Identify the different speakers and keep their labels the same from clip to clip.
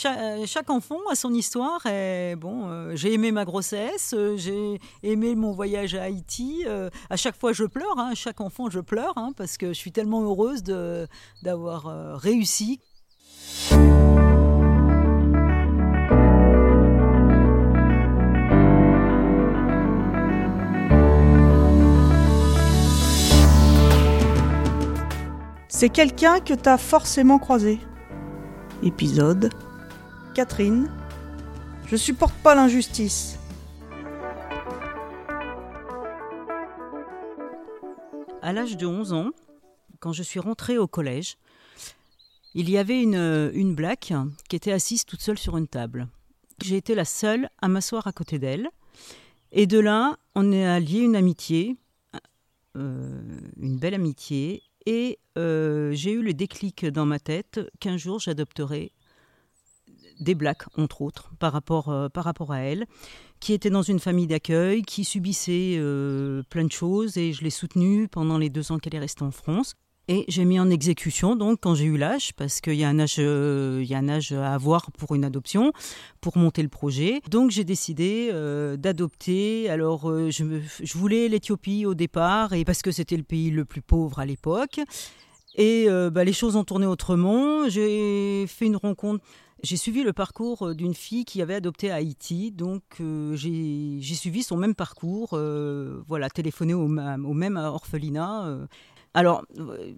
Speaker 1: Cha- chaque enfant a son histoire. Et bon, euh, j'ai aimé ma grossesse, euh, j'ai aimé mon voyage à Haïti. euh, à chaque fois, je pleure. hein, chaque enfant, je pleure hein, parce que je suis tellement heureuse de- d'avoir euh, réussi.
Speaker 2: C'est quelqu'un que t'as forcément croisé? Épisode. Catherine. Je supporte pas l'injustice.
Speaker 1: À l'âge de 11 ans, quand je suis rentrée au collège, il y avait une, une black qui était assise toute seule sur une table. J'ai été la seule à m'asseoir à côté d'elle. Et de là, on a lié une amitié, euh, une belle amitié. Et euh, j'ai eu le déclic dans ma tête qu'un jour j'adopterai des blacks, entre autres, par rapport, euh, par rapport à elle, qui était dans une famille d'accueil, qui subissait euh, plein de choses, et je l'ai soutenue pendant les deux ans qu'elle est restée en France. Et j'ai mis en exécution, donc, quand j'ai eu l'âge, parce qu'il y, a un âge, euh, y a un âge à avoir pour une adoption, pour monter le projet. Donc, j'ai décidé d'adopter. Alors, je, voulais l'Éthiopie au départ, et parce que c'était le pays le plus pauvre à l'époque. Et bah, les choses ont tourné autrement. J'ai fait une rencontre. J'ai suivi le parcours euh, d'une fille qui avait adopté à Haïti, donc euh, j'ai suivi son même parcours, euh, voilà, téléphoné au, même orphelinat. Alors,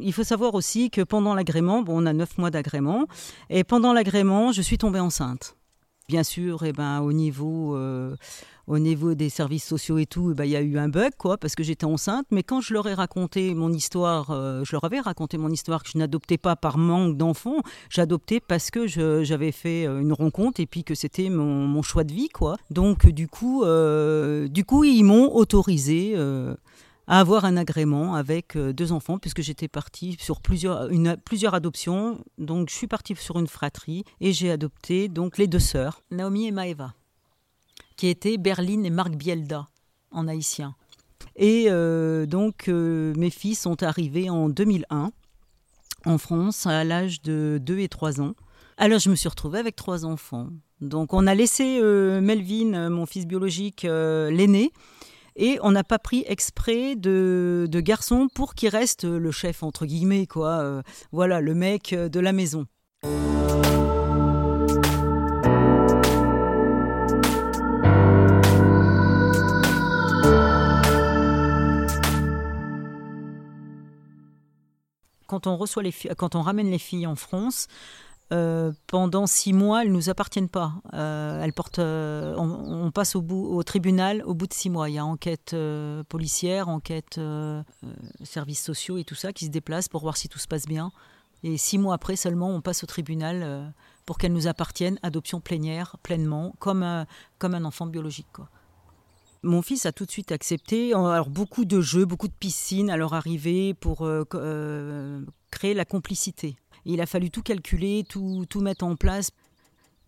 Speaker 1: il faut savoir aussi que pendant l'agrément, bon, on a neuf mois d'agrément, et pendant l'agrément, je suis tombée enceinte. Bien sûr, eh ben, au niveau, euh, au niveau des services sociaux et tout, eh ben, il y a eu un bug, quoi, parce que j'étais enceinte. Mais quand je leur ai raconté mon histoire, euh, je leur avais raconté mon histoire que je n'adoptais pas par manque d'enfants, j'adoptais parce que j'avais fait euh, une rencontre et puis que c'était mon, choix de vie, quoi. Donc, du coup, du coup, ils m'ont autorisé. À avoir un agrément avec euh, deux enfants puisque j'étais partie sur plusieurs, une, plusieurs adoptions. Donc je suis partie sur une fratrie et j'ai adopté donc les deux sœurs, Naomi et Maeva, qui étaient Berline et Marc Bielda en haïtien. Et euh, donc euh, mes filles sont arrivées en 2001 en France à l'âge de 2 et 3 ans. Alors je me suis retrouvée avec trois enfants. Donc on a laissé Melvin, mon fils biologique, l'aîné, et on n'a pas pris exprès de, garçon pour qu'il reste le chef, entre guillemets, quoi. euh, voilà, le mec euh, de la maison. Quand on ramène les filles en France, euh, pendant six mois, elles ne nous appartiennent pas. Euh, elles portent, euh, on, passe au, tribunal au bout de six mois. Il y a enquête policière, enquête services sociaux et tout ça qui se déplacent pour voir si tout se passe bien. Et six mois après seulement, on passe au tribunal pour qu'elles nous appartiennent, adoption plénière, pleinement, comme un, comme un enfant biologique. Mon fils a tout de suite accepté. Alors beaucoup de jeux, beaucoup de piscines à leur arrivée pour créer la complicité. Il a fallu tout calculer, tout, tout mettre en place.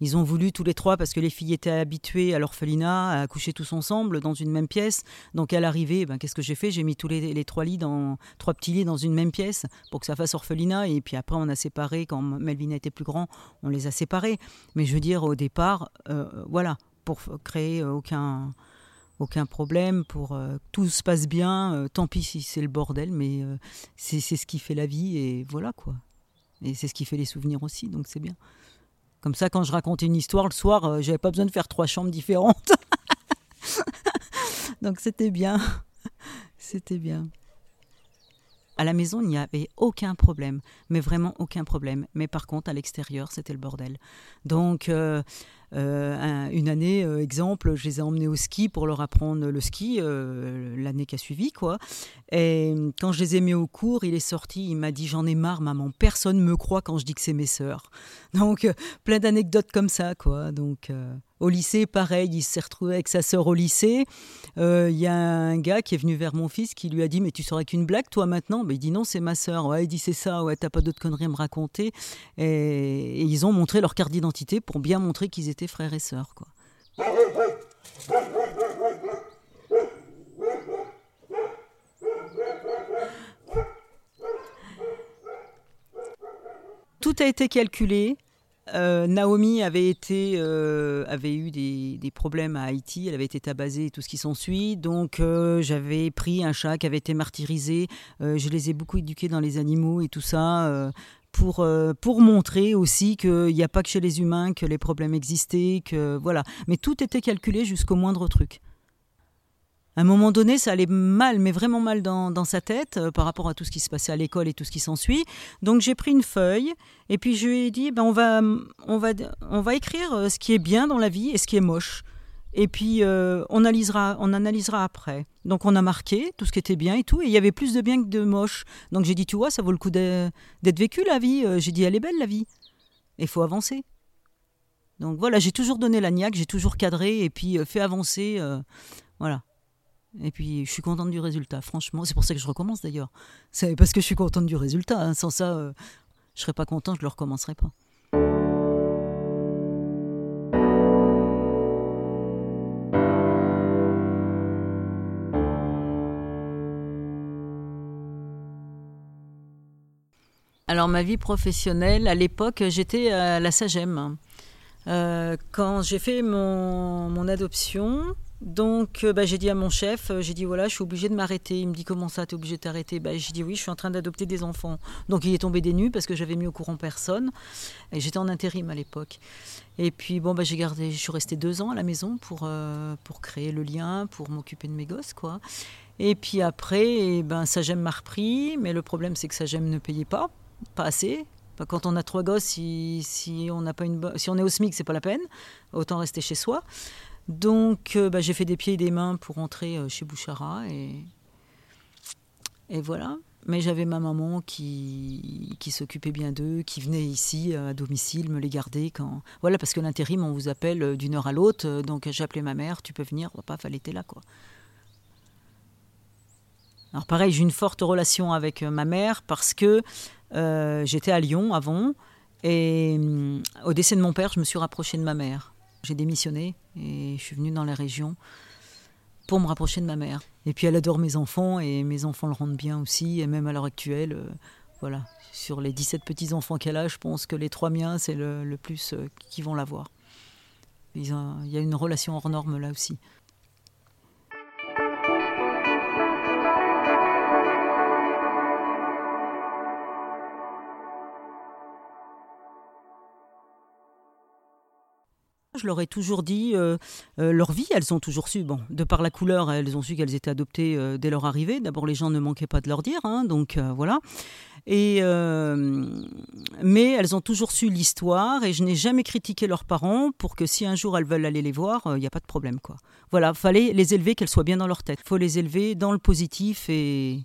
Speaker 1: Ils ont voulu tous les trois, parce que les filles étaient habituées à l'orphelinat, à coucher tous ensemble dans une même pièce. Donc à l'arrivée, ben, qu'est-ce que j'ai fait? J'ai mis tous les, trois lits dans trois petits lits dans une même pièce pour que ça fasse orphelinat. Et puis après, on a séparé quand Melvin était plus grand, on les a séparés. Mais je veux dire, au départ, euh, voilà, pour créer aucun aucun problème, pour euh, tout se passe bien. euh, tant pis si c'est le bordel, mais euh, c'est ce qui fait la vie et voilà quoi. Et c'est ce qui fait les souvenirs aussi, donc c'est bien. Comme ça, quand je racontais une histoire le soir, euh, j'avais pas besoin de faire trois chambres différentes. donc c'était bien. C'était bien. À la maison, il n'y avait aucun problème, mais vraiment aucun problème. Mais par contre, à l'extérieur, c'était le bordel. Donc, euh, euh, un- une année, euh, exemple, je les ai emmenés au ski pour leur apprendre le ski euh, l'année qui a suivi, quoi. Et quand je les ai mis au cours, il est sorti, il m'a dit j'en ai marre, maman, personne me croit quand je dis que c'est mes sœurs. Donc, plein d'anecdotes comme ça, quoi. Donc, au lycée, pareil, il s'est retrouvé avec sa sœur au lycée. Il y a un gars qui est venu vers mon fils qui lui a dit Mais tu serais qu'une blague, toi, maintenant? Ben, Il dit Non, c'est ma sœur. Ouais, il dit C'est ça, ouais, t'as pas d'autres conneries à me raconter. Et, et ils ont montré leur carte d'identité pour bien montrer qu'ils étaient frères et sœurs, quoi. Tout a été calculé. euh, Naomi avait été euh, avait eu des, des, problèmes à Haïti, elle avait été tabassée et tout ce qui s'ensuit. Donc euh, j'avais pris un chat qui avait été martyrisé. je les ai beaucoup éduqués dans les animaux et tout ça. Pour, pour montrer aussi qu'il n'y a pas que chez les humains que les problèmes existaient, que voilà. Mais tout était calculé jusqu'au moindre truc à un moment donné, ça allait mal, mais vraiment mal dans, sa tête euh, par rapport à tout ce qui se passait à l'école et tout ce qui s'ensuit. Donc j'ai pris une feuille et puis je lui ai dit, ben, on, va, on, va, on va écrire euh, ce qui est bien dans la vie et ce qui est moche. Et puis euh, on, analysera, on analysera après. Donc on a marqué tout ce qui était bien et tout. Et il y avait plus de bien que de moche. Donc j'ai dit, tu vois, ça vaut le coup d'être vécu la vie. J'ai dit, elle est belle la vie. Il faut avancer. Donc voilà, j'ai toujours donné la niaque, j'ai toujours cadré et puis fait avancer. voilà. Et puis, je suis contente du résultat, franchement. C'est pour ça que je recommence d'ailleurs. C'est parce que je suis contente du résultat. Hein. Sans ça, euh, je serais pas contente, je le recommencerai pas. Alors, ma vie professionnelle, à l'époque, j'étais à la SAGEM. Euh, quand j'ai fait mon, adoption, donc, euh, bah, j'ai dit à mon chef, euh, j'ai dit voilà, je suis obligée de m'arrêter. Il me dit comment ça, tu es obligée de t'arrêter? Bah, J'ai dit oui, je suis en train d'adopter des enfants. Donc, il est tombé des nues parce que j'avais mis au courant personne. Et j'étais en intérim à l'époque. Et puis, bon, bah, j'ai gardé, je suis restée deux ans à la maison pour, euh, pour créer le lien, pour m'occuper de mes gosses, quoi. Et puis après, eh ben, Sagem m'a repris, mais le problème, c'est que Sagem ne payait pas, pas assez. Quand on a trois gosses, si, si on, pas une, si on est au SMIC, c'est pas la peine. Autant rester chez soi. Donc euh, bah, j'ai fait des pieds et des mains pour entrer euh, chez Bouchara et, voilà. Mais j'avais ma maman qui, qui s'occupait bien d'eux, qui venait ici à domicile me les garder quand. Voilà, parce que l'intérim, on vous appelle euh, d'une heure à l'autre. Donc j'appelais ma mère, tu peux venir, papa, fallait être là, quoi. Alors pareil, j'ai une forte relation avec ma mère parce que j'étais à Lyon avant et au décès de mon père, je me suis rapprochée de ma mère. J'ai démissionné et je suis venue dans la région pour me rapprocher de ma mère. Et puis elle adore mes enfants et mes enfants le rendent bien aussi. Et même à l'heure actuelle, euh, voilà, sur les 17 petits-enfants qu'elle a, je pense que les trois miens, c'est le, plus euh, qui vont l'avoir. Il y a une relation hors norme là aussi. Je leur ai toujours dit euh, euh, leur vie, elles ont toujours su, bon, de par la couleur, elles ont su qu'elles étaient adoptées euh, dès leur arrivée. D'abord, les gens ne manquaient pas de leur dire, hein, donc voilà. Mais elles ont toujours su l'histoire et je n'ai jamais critiqué leurs parents pour que si un jour elles veulent aller les voir, il n'y a pas de problème. quoi. Voilà, fallait les élever, qu'elles soient bien dans leur tête. Il faut les élever dans le positif et,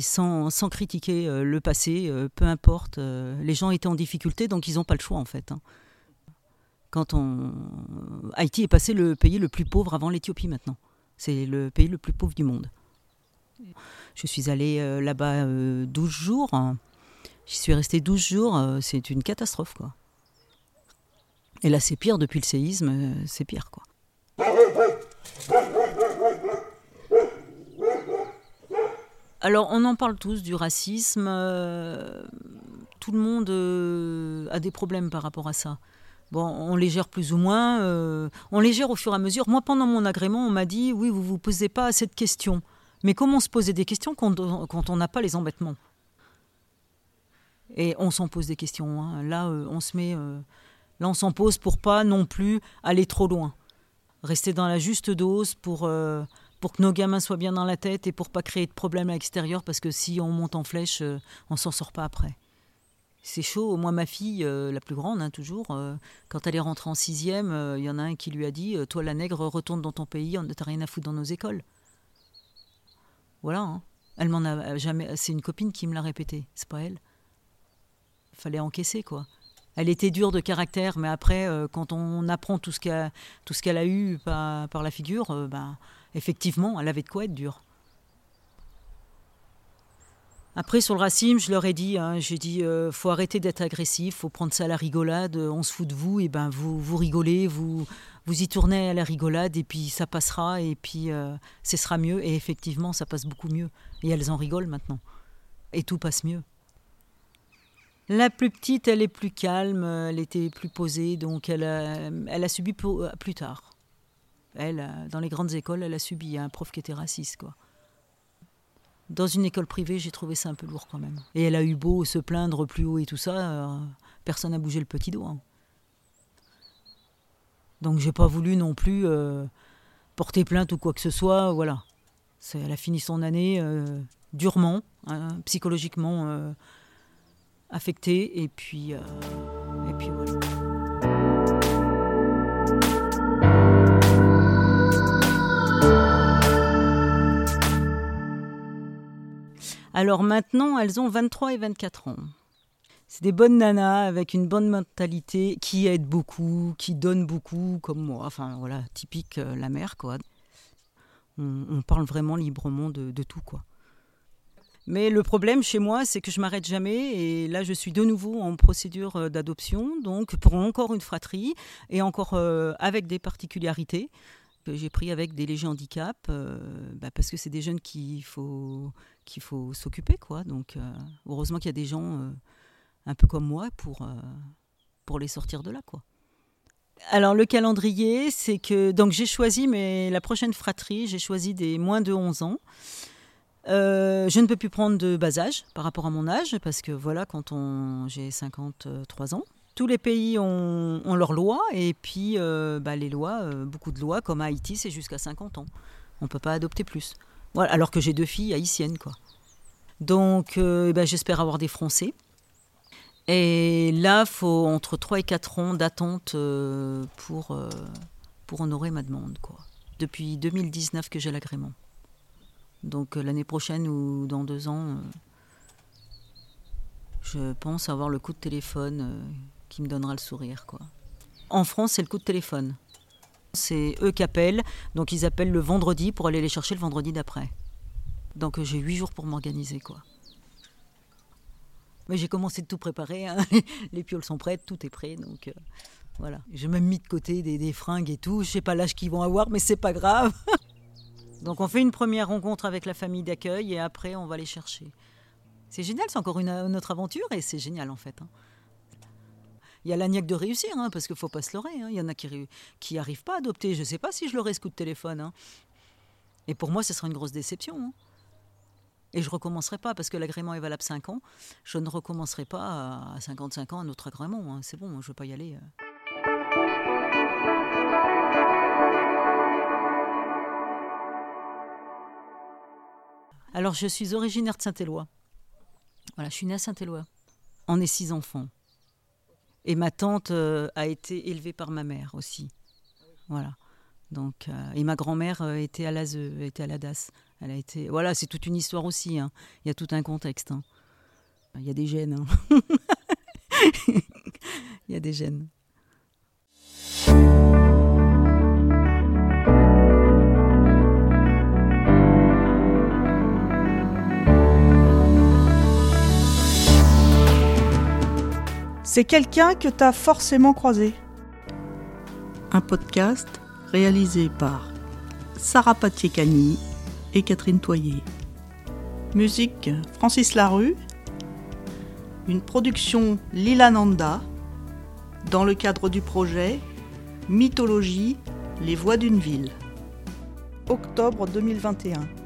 Speaker 1: sans critiquer le passé, peu importe. les gens étaient en difficulté, donc ils n'ont pas le choix en fait. Hein quand on... Haïti est passé le pays le plus pauvre avant l'Éthiopie maintenant. C'est le pays le plus pauvre du monde. Je suis allée euh, là-bas 12 euh, jours. J'y suis restée 12 jours. Euh, c'est une catastrophe, quoi. Et là, c'est pire depuis le séisme. c'est pire, quoi. Alors, on en parle tous du racisme. tout le monde a des problèmes par rapport à ça. Bon, on les gère plus ou moins, euh, on les gère au fur et à mesure. Moi, pendant mon agrément, on m'a dit oui, vous vous posez pas assez de questions. Mais comment se poser des questions quand, on n'a pas les embêtements? Et on s'en pose des questions. Hein. Là, euh, on se met, euh, là, on s'en pose pour pas non plus aller trop loin, rester dans la juste dose pour que nos gamins soient bien dans la tête et pour pas créer de problèmes à l'extérieur, parce que si on monte en flèche, on s'en sort pas après c'est chaud. Moi, ma fille, euh, la plus grande, hein, toujours, euh, quand elle est rentrée en sixième, il euh, y en a un qui lui a dit Toi, la nègre, retourne dans ton pays, on t'as rien à foutre dans nos écoles. Voilà. Hein. Elle m'en a jamais. C'est une copine qui me l'a répété, c'est pas elle. Fallait encaisser, quoi. Elle était dure de caractère, mais après, quand on apprend tout ce qu'elle a, eu par, la figure, ben, effectivement, elle avait de quoi être dure. Après, sur le racisme, je leur ai dit, hein, j'ai dit, euh, faut arrêter d'être agressif, faut prendre ça à la rigolade, euh, on se fout de vous, et ben vous, vous rigolez, vous, vous y tournez à la rigolade, et puis ça passera, et puis euh, ce sera mieux. Et effectivement, ça passe beaucoup mieux. Et elles en rigolent maintenant. Et tout passe mieux. La plus petite, elle est plus calme, elle était plus posée, donc elle a, elle a subi plus tard. Elle, dans les grandes écoles, elle a subi un prof qui était raciste, quoi. Dans une école privée, j'ai trouvé ça un peu lourd quand même. Et elle a eu beau se plaindre plus haut et tout ça, euh, personne n'a bougé le petit doigt. Donc j'ai pas voulu non plus euh, porter plainte ou quoi que ce soit. Voilà. Elle a fini son année euh, durement, hein, psychologiquement affectée. Et puis Alors maintenant, elles ont 23 et 24 ans. C'est des bonnes nanas avec une bonne mentalité qui aident beaucoup, qui donnent beaucoup, comme moi. Enfin voilà, typique euh, la mère quoi. On, parle vraiment librement de, tout quoi. Mais le problème chez moi, c'est que je m'arrête jamais et là je suis de nouveau en procédure euh, d'adoption, donc pour encore une fratrie et encore euh, avec des particularités j'ai pris avec des légers handicaps, bah, parce que c'est des jeunes qu'il faut qu'il faut s'occuper. Donc, euh, heureusement qu'il y a des gens euh, un peu comme moi pour, euh, pour les sortir de là, quoi. Alors, le calendrier, c'est que. Donc, j'ai choisi, mais la prochaine fratrie, j'ai choisi des moins de 11 ans. je ne peux plus prendre de bas âge par rapport à mon âge, parce que voilà, quand j'ai 53 ans, tous les pays ont, leurs lois, et puis bah, les lois, beaucoup de lois, comme à Haïti, c'est jusqu'à 50 ans. On ne peut pas adopter plus alors que j'ai deux filles haïtiennes, quoi. Donc, euh, eh ben, j'espère avoir des Français. Et là, il faut entre 3 et 4 ans d'attente euh, pour, euh, pour honorer ma demande, quoi. Depuis 2019 que j'ai l'agrément. Donc, l'année prochaine ou dans deux ans, je pense avoir le coup de téléphone qui me donnera le sourire, quoi. En France, c'est le coup de téléphone. C'est eux qui appellent, donc ils appellent le vendredi pour aller les chercher le vendredi d'après. Donc j'ai huit jours pour m'organiser, quoi. Mais j'ai commencé de tout préparer, hein. les pioles sont prêtes, tout est prêt, donc euh, voilà. J'ai même mis de côté des, fringues et tout. Je sais pas l'âge qu'ils vont avoir, mais c'est pas grave. donc on fait une première rencontre avec la famille d'accueil et après on va les chercher. C'est génial, c'est encore une, autre aventure et c'est génial en fait. Hein il y a l'agnac de réussir, hein, parce qu'il ne faut pas se leurrer. Hein. Il y en a qui qui n'arrivent pas à adopter. Je ne sais pas si je leur ai ce coup de téléphone. Hein. Et pour moi, ce sera une grosse déception. Et je recommencerai pas, parce que l'agrément est valable 5 ans. Je ne recommencerai pas à 55 ans un autre agrément. C'est bon, je ne veux pas y aller. Euh. Alors, je suis originaire de Saint-Éloi. Voilà, je suis née à Saint-Éloi. On est six enfants. Et ma tante euh, a été élevée par ma mère aussi. Voilà. Donc, euh, et ma grand-mère euh, était à l'ASE, était à la DAS. Elle a été, voilà, c'est toute une histoire aussi. Hein. Il y a tout un contexte. Hein. Il y a des gènes. Hein. Il y a des gènes.
Speaker 2: C'est quelqu'un que tu as forcément croisé. Un podcast réalisé par Sarah Patier-Cagny et Catherine Toyer. Musique Francis Larue. Une production Lila Nanda dans le cadre du projet Mythologie, les voix d'une ville. Octobre 2021.